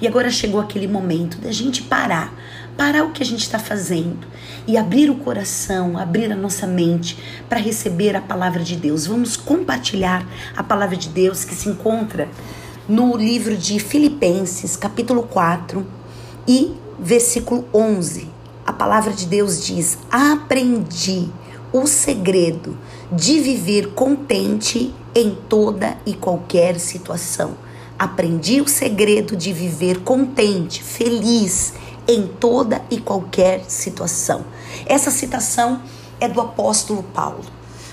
E agora chegou aquele momento da gente parar, parar o que a gente está fazendo e abrir o coração, abrir a nossa mente para receber a palavra de Deus. Vamos compartilhar a palavra de Deus que se encontra no livro de Filipenses, capítulo 4 e versículo 11. A palavra de Deus diz: Aprendi o segredo de viver contente em toda e qualquer situação. Aprendi o segredo de viver contente, feliz em toda e qualquer situação. Essa citação é do apóstolo Paulo,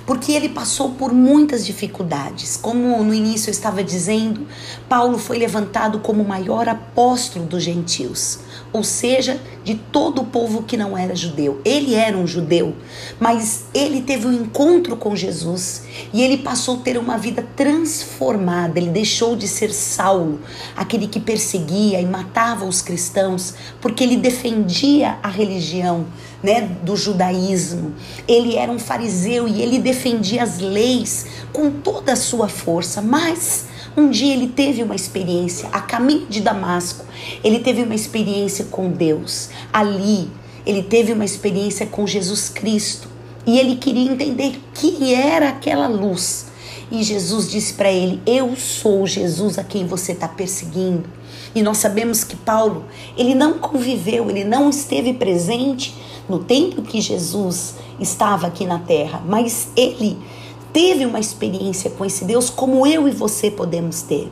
porque ele passou por muitas dificuldades. Como no início eu estava dizendo, Paulo foi levantado como o maior apóstolo dos gentios ou seja, de todo o povo que não era judeu. Ele era um judeu, mas ele teve um encontro com Jesus e ele passou a ter uma vida transformada. Ele deixou de ser Saulo, aquele que perseguia e matava os cristãos, porque ele defendia a religião, né, do judaísmo. Ele era um fariseu e ele defendia as leis com toda a sua força, mas um dia ele teve uma experiência a caminho de Damasco. Ele teve uma experiência com Deus. Ali, ele teve uma experiência com Jesus Cristo. E ele queria entender que era aquela luz. E Jesus disse para ele: Eu sou Jesus a quem você está perseguindo. E nós sabemos que Paulo, ele não conviveu, ele não esteve presente no tempo que Jesus estava aqui na terra, mas ele teve uma experiência com esse Deus como eu e você podemos ter.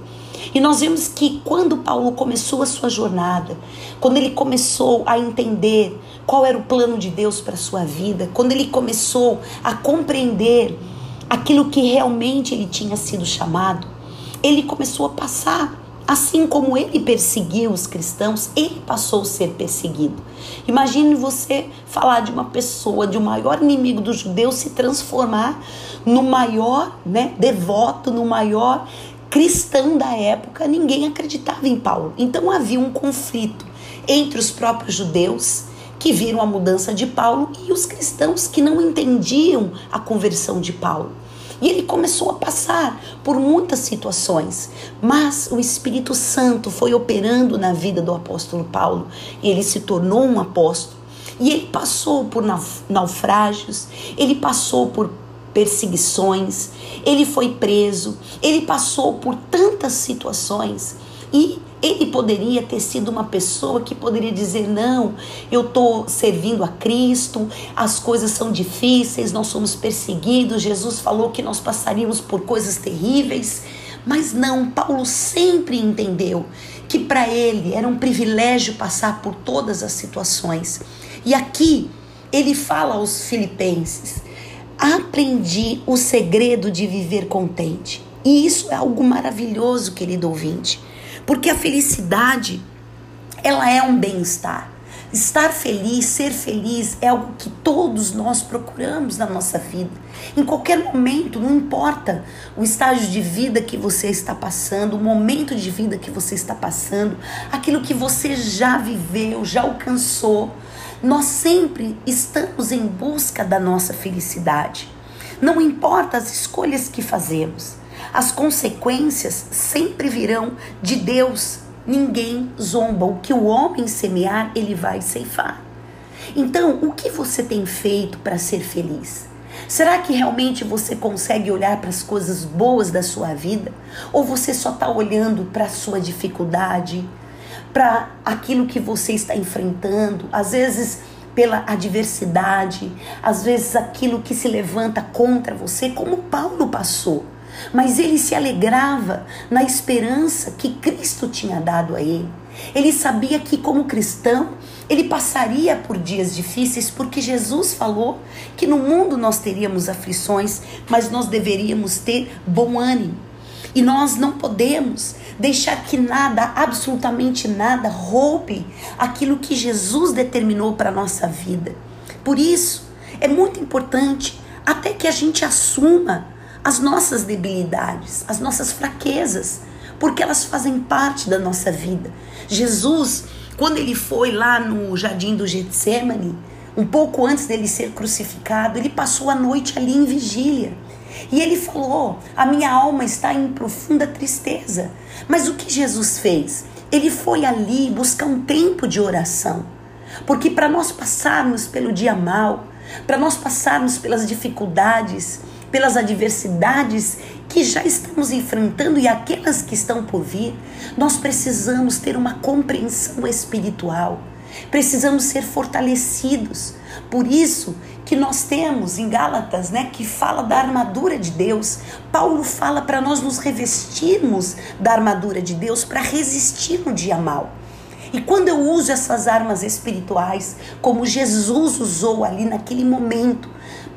E nós vemos que quando Paulo começou a sua jornada, quando ele começou a entender qual era o plano de Deus para a sua vida, quando ele começou a compreender aquilo que realmente ele tinha sido chamado, ele começou a passar Assim como ele perseguiu os cristãos, ele passou a ser perseguido. Imagine você falar de uma pessoa, de um maior inimigo dos judeus, se transformar no maior né, devoto, no maior cristão da época. Ninguém acreditava em Paulo. Então havia um conflito entre os próprios judeus que viram a mudança de Paulo e os cristãos que não entendiam a conversão de Paulo. E ele começou a passar por muitas situações, mas o Espírito Santo foi operando na vida do apóstolo Paulo ele se tornou um apóstolo. E ele passou por naufrágios, ele passou por perseguições, ele foi preso, ele passou por tantas situações e ele poderia ter sido uma pessoa que poderia dizer: não, eu estou servindo a Cristo, as coisas são difíceis, nós somos perseguidos. Jesus falou que nós passaríamos por coisas terríveis. Mas não, Paulo sempre entendeu que para ele era um privilégio passar por todas as situações. E aqui ele fala aos filipenses: aprendi o segredo de viver contente. E isso é algo maravilhoso, querido ouvinte. Porque a felicidade, ela é um bem-estar. Estar feliz, ser feliz é algo que todos nós procuramos na nossa vida. Em qualquer momento, não importa o estágio de vida que você está passando, o momento de vida que você está passando, aquilo que você já viveu, já alcançou, nós sempre estamos em busca da nossa felicidade. Não importa as escolhas que fazemos, as consequências sempre virão de Deus. Ninguém zomba. O que o homem semear, ele vai ceifar. Então, o que você tem feito para ser feliz? Será que realmente você consegue olhar para as coisas boas da sua vida? Ou você só está olhando para a sua dificuldade, para aquilo que você está enfrentando? Às vezes pela adversidade, às vezes aquilo que se levanta contra você, como Paulo passou mas ele se alegrava na esperança que Cristo tinha dado a ele. Ele sabia que, como cristão, ele passaria por dias difíceis, porque Jesus falou que no mundo nós teríamos aflições, mas nós deveríamos ter bom ânimo. E nós não podemos deixar que nada, absolutamente nada, roube aquilo que Jesus determinou para a nossa vida. Por isso, é muito importante até que a gente assuma as nossas debilidades, as nossas fraquezas, porque elas fazem parte da nossa vida. Jesus, quando ele foi lá no jardim do Getsemane, um pouco antes dele ser crucificado, ele passou a noite ali em vigília. E ele falou: A minha alma está em profunda tristeza. Mas o que Jesus fez? ele foi ali buscar um tempo de oração. Porque para nós passarmos pelo dia mal, para nós passarmos pelas dificuldades, pelas adversidades que já estamos enfrentando e aquelas que estão por vir, nós precisamos ter uma compreensão espiritual. Precisamos ser fortalecidos. Por isso que nós temos em Gálatas, né, que fala da armadura de Deus. Paulo fala para nós nos revestirmos da armadura de Deus para resistir no dia mal. E quando eu uso essas armas espirituais, como Jesus usou ali naquele momento,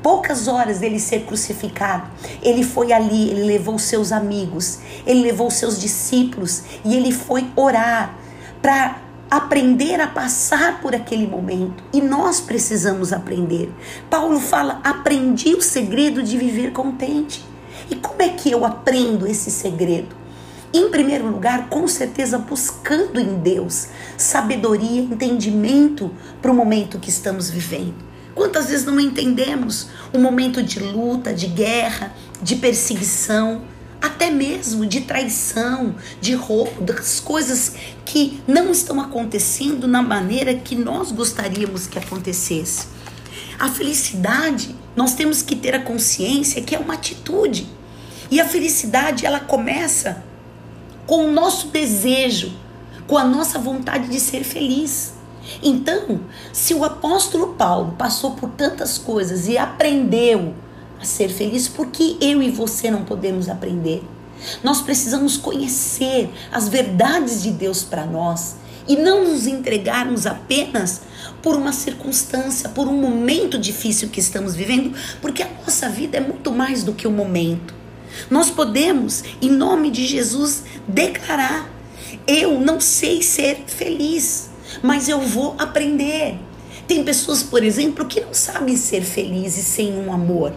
poucas horas dele ser crucificado, ele foi ali, ele levou seus amigos, ele levou seus discípulos e ele foi orar para aprender a passar por aquele momento. E nós precisamos aprender. Paulo fala: aprendi o segredo de viver contente. E como é que eu aprendo esse segredo? Em primeiro lugar, com certeza, buscando em Deus sabedoria, entendimento para o momento que estamos vivendo. Quantas vezes não entendemos o momento de luta, de guerra, de perseguição, até mesmo de traição, de roubo, das coisas que não estão acontecendo na maneira que nós gostaríamos que acontecesse. A felicidade, nós temos que ter a consciência que é uma atitude. E a felicidade, ela começa com o nosso desejo, com a nossa vontade de ser feliz. Então, se o apóstolo Paulo passou por tantas coisas e aprendeu a ser feliz, por que eu e você não podemos aprender? Nós precisamos conhecer as verdades de Deus para nós e não nos entregarmos apenas por uma circunstância, por um momento difícil que estamos vivendo, porque a nossa vida é muito mais do que o um momento. Nós podemos, em nome de Jesus, declarar: eu não sei ser feliz, mas eu vou aprender. Tem pessoas, por exemplo, que não sabem ser felizes sem um amor.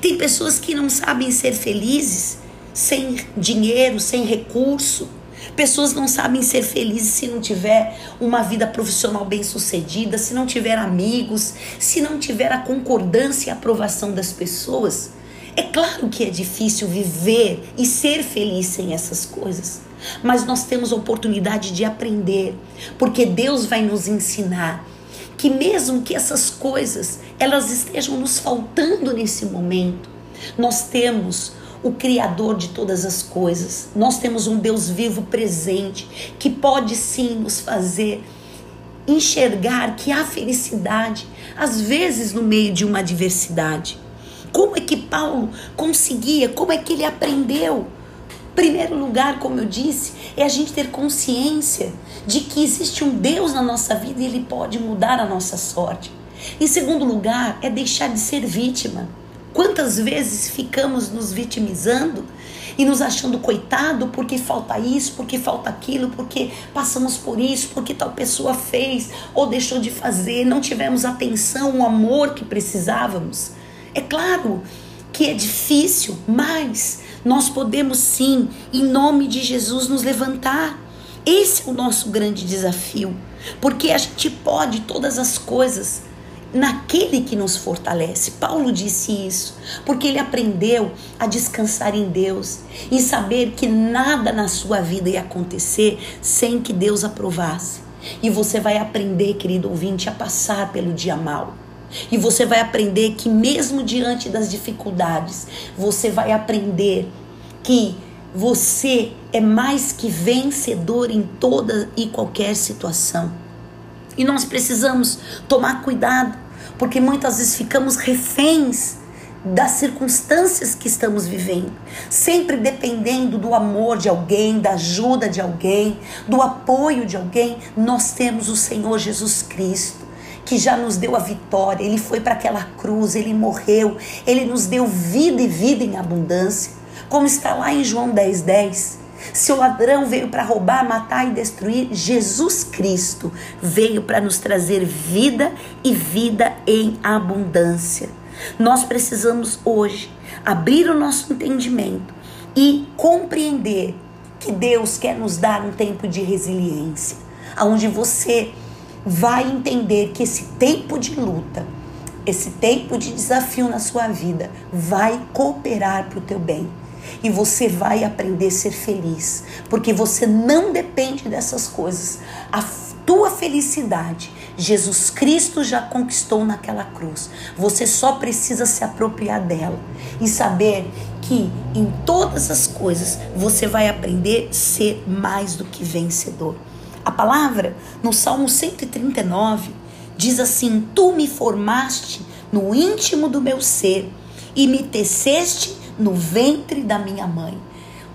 Tem pessoas que não sabem ser felizes sem dinheiro, sem recurso. Pessoas não sabem ser felizes se não tiver uma vida profissional bem sucedida, se não tiver amigos, se não tiver a concordância e aprovação das pessoas. É claro que é difícil viver e ser feliz sem essas coisas, mas nós temos oportunidade de aprender, porque Deus vai nos ensinar que mesmo que essas coisas elas estejam nos faltando nesse momento, nós temos o criador de todas as coisas. Nós temos um Deus vivo presente que pode sim nos fazer enxergar que há felicidade, às vezes no meio de uma adversidade. Como é que Paulo conseguia? Como é que ele aprendeu? Primeiro lugar, como eu disse, é a gente ter consciência de que existe um Deus na nossa vida e ele pode mudar a nossa sorte. Em segundo lugar, é deixar de ser vítima. Quantas vezes ficamos nos vitimizando e nos achando coitado porque falta isso, porque falta aquilo, porque passamos por isso, porque tal pessoa fez ou deixou de fazer, não tivemos atenção, o amor que precisávamos. É claro que é difícil, mas nós podemos sim, em nome de Jesus, nos levantar. Esse é o nosso grande desafio, porque a gente pode todas as coisas naquele que nos fortalece. Paulo disse isso, porque ele aprendeu a descansar em Deus e saber que nada na sua vida ia acontecer sem que Deus aprovasse. E você vai aprender, querido ouvinte, a passar pelo dia mal. E você vai aprender que, mesmo diante das dificuldades, você vai aprender que você é mais que vencedor em toda e qualquer situação. E nós precisamos tomar cuidado, porque muitas vezes ficamos reféns das circunstâncias que estamos vivendo, sempre dependendo do amor de alguém, da ajuda de alguém, do apoio de alguém. Nós temos o Senhor Jesus Cristo que já nos deu a vitória. Ele foi para aquela cruz, ele morreu, ele nos deu vida e vida em abundância. Como está lá em João 10:10. 10. Se o ladrão veio para roubar, matar e destruir, Jesus Cristo veio para nos trazer vida e vida em abundância. Nós precisamos hoje abrir o nosso entendimento e compreender que Deus quer nos dar um tempo de resiliência, aonde você vai entender que esse tempo de luta, esse tempo de desafio na sua vida vai cooperar para o teu bem. e você vai aprender a ser feliz, porque você não depende dessas coisas. A tua felicidade, Jesus Cristo já conquistou naquela cruz. Você só precisa se apropriar dela e saber que em todas as coisas você vai aprender a ser mais do que vencedor. A palavra no Salmo 139 diz assim: Tu me formaste no íntimo do meu ser e me teceste no ventre da minha mãe.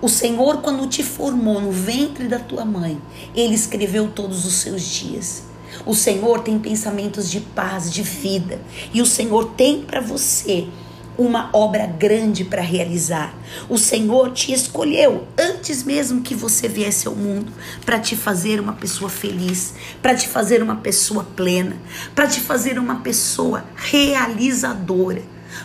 O Senhor, quando te formou no ventre da tua mãe, Ele escreveu todos os seus dias. O Senhor tem pensamentos de paz, de vida, e o Senhor tem para você uma obra grande para realizar. O Senhor te escolheu antes mesmo que você viesse ao mundo para te fazer uma pessoa feliz, para te fazer uma pessoa plena, para te fazer uma pessoa realizadora.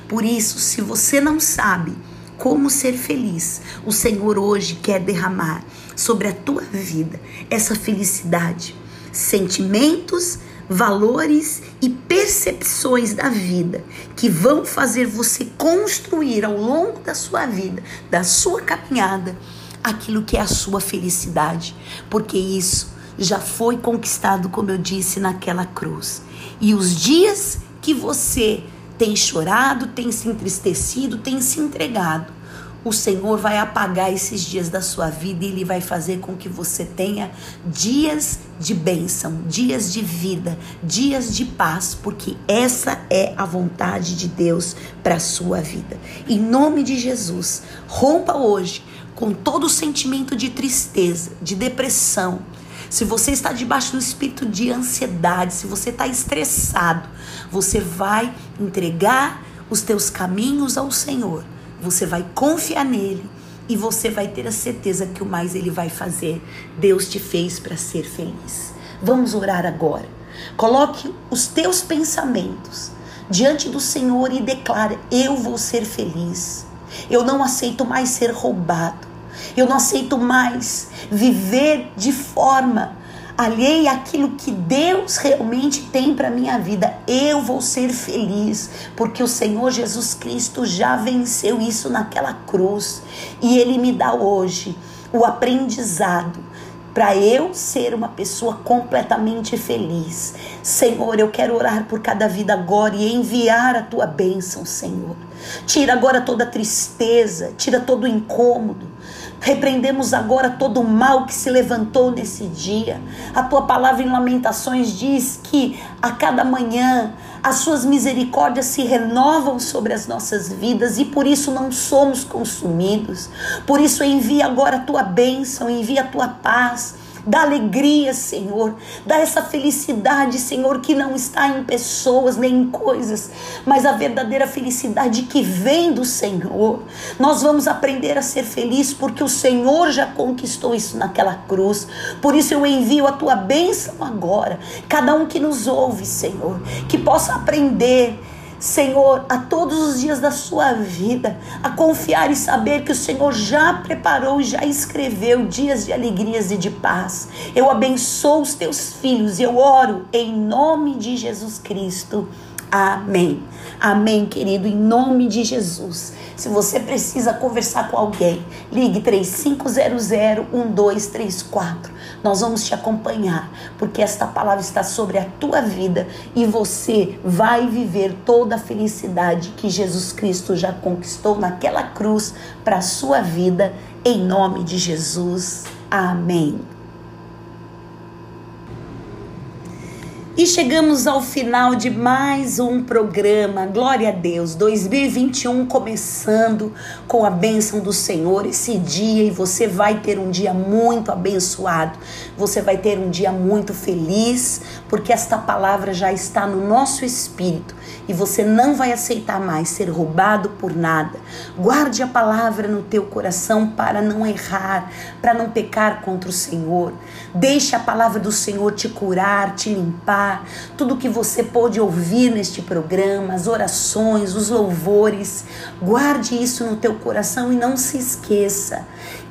Por isso, se você não sabe como ser feliz, o Senhor hoje quer derramar sobre a tua vida essa felicidade, sentimentos, valores e percepções da vida que vão fazer você construir ao longo da sua vida, da sua caminhada, aquilo que é a sua felicidade, porque isso já foi conquistado, como eu disse, naquela cruz. E os dias que você tem chorado, tem se entristecido, tem se entregado, o Senhor vai apagar esses dias da sua vida e Ele vai fazer com que você tenha dias de bênção, dias de vida, dias de paz, porque essa é a vontade de Deus para a sua vida. Em nome de Jesus, rompa hoje com todo o sentimento de tristeza, de depressão. Se você está debaixo do espírito de ansiedade, se você está estressado, você vai entregar os teus caminhos ao Senhor você vai confiar nele e você vai ter a certeza que o mais ele vai fazer. Deus te fez para ser feliz. Vamos orar agora. Coloque os teus pensamentos diante do Senhor e declare: Eu vou ser feliz. Eu não aceito mais ser roubado. Eu não aceito mais viver de forma alheia àquilo que Deus realmente tem para minha vida, eu vou ser feliz, porque o Senhor Jesus Cristo já venceu isso naquela cruz e ele me dá hoje o aprendizado para eu ser uma pessoa completamente feliz. Senhor, eu quero orar por cada vida agora e enviar a tua bênção, Senhor. Tira agora toda tristeza, tira todo o incômodo, Repreendemos agora todo o mal que se levantou nesse dia. A tua palavra em Lamentações diz que a cada manhã as suas misericórdias se renovam sobre as nossas vidas e por isso não somos consumidos. Por isso envia agora a tua bênção, envia a tua paz Dá alegria, Senhor. Dá essa felicidade, Senhor, que não está em pessoas nem em coisas, mas a verdadeira felicidade que vem do Senhor. Nós vamos aprender a ser felizes porque o Senhor já conquistou isso naquela cruz. Por isso eu envio a tua bênção agora. Cada um que nos ouve, Senhor, que possa aprender Senhor, a todos os dias da sua vida, a confiar e saber que o Senhor já preparou e já escreveu dias de alegrias e de paz. Eu abençoo os teus filhos e eu oro em nome de Jesus Cristo. Amém. Amém, querido, em nome de Jesus. Se você precisa conversar com alguém, ligue 3500-1234. Nós vamos te acompanhar, porque esta palavra está sobre a tua vida e você vai viver toda a felicidade que Jesus Cristo já conquistou naquela cruz para a sua vida, em nome de Jesus. Amém. E chegamos ao final de mais um programa. Glória a Deus. 2021 começando com a bênção do Senhor esse dia e você vai ter um dia muito abençoado. Você vai ter um dia muito feliz, porque esta palavra já está no nosso espírito e você não vai aceitar mais ser roubado por nada. Guarde a palavra no teu coração para não errar, para não pecar contra o Senhor. Deixe a palavra do Senhor te curar, te limpar. Tudo que você pôde ouvir neste programa, as orações, os louvores, guarde isso no teu coração e não se esqueça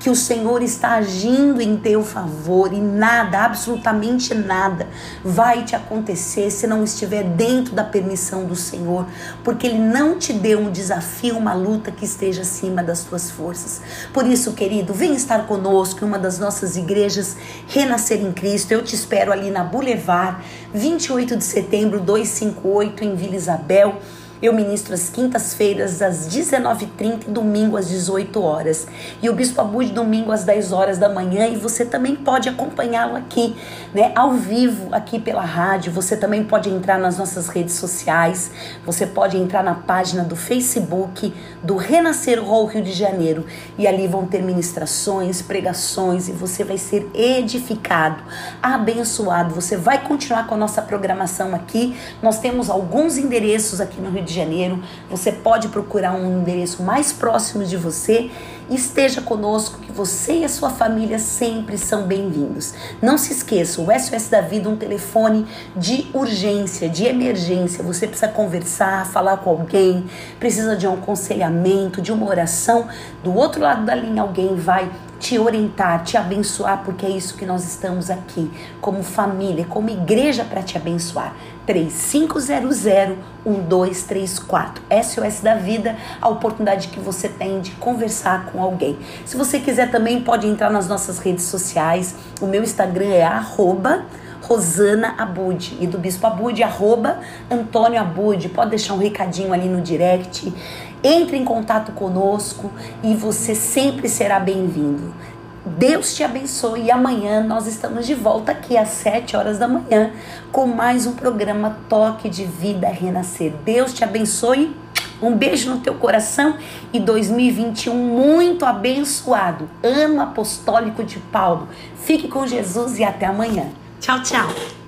que o Senhor está agindo em teu favor e nada, absolutamente nada, vai te acontecer se não estiver dentro da permissão do Senhor, porque Ele não te deu um desafio, uma luta que esteja acima das tuas forças. Por isso, querido, vem estar conosco em uma das nossas igrejas Renascer em Cristo. Eu te espero ali na Boulevard, 28 de setembro, 258, em Vila Isabel. Eu ministro às quintas-feiras, às 19h30 e domingo às 18 horas. E o Bispo Abude domingo às 10 horas da manhã. E você também pode acompanhá-lo aqui, né? Ao vivo, aqui pela rádio. Você também pode entrar nas nossas redes sociais. Você pode entrar na página do Facebook do Renascer Hall Rio de Janeiro. E ali vão ter ministrações, pregações. E você vai ser edificado, abençoado. Você vai continuar com a nossa programação aqui. Nós temos alguns endereços aqui no Rio de Janeiro. Você pode procurar um endereço mais próximo de você. Esteja conosco, que você e a sua família sempre são bem-vindos. Não se esqueça, o SOS da Vida, um telefone de urgência, de emergência. Você precisa conversar, falar com alguém, precisa de um aconselhamento, de uma oração. Do outro lado da linha, alguém vai te orientar, te abençoar, porque é isso que nós estamos aqui, como família, como igreja para te abençoar. 3500-1234. SOS da Vida, a oportunidade que você tem de conversar com alguém. Se você quiser também, pode entrar nas nossas redes sociais. O meu Instagram é arroba Rosana e do Bispo Abude, arroba Antônio Abude. Pode deixar um recadinho ali no direct. Entre em contato conosco e você sempre será bem-vindo. Deus te abençoe e amanhã nós estamos de volta aqui às 7 horas da manhã com mais um programa Toque de Vida Renascer. Deus te abençoe. Um beijo no teu coração e 2021 muito abençoado. Ano apostólico de Paulo. Fique com Jesus e até amanhã. Tchau, tchau.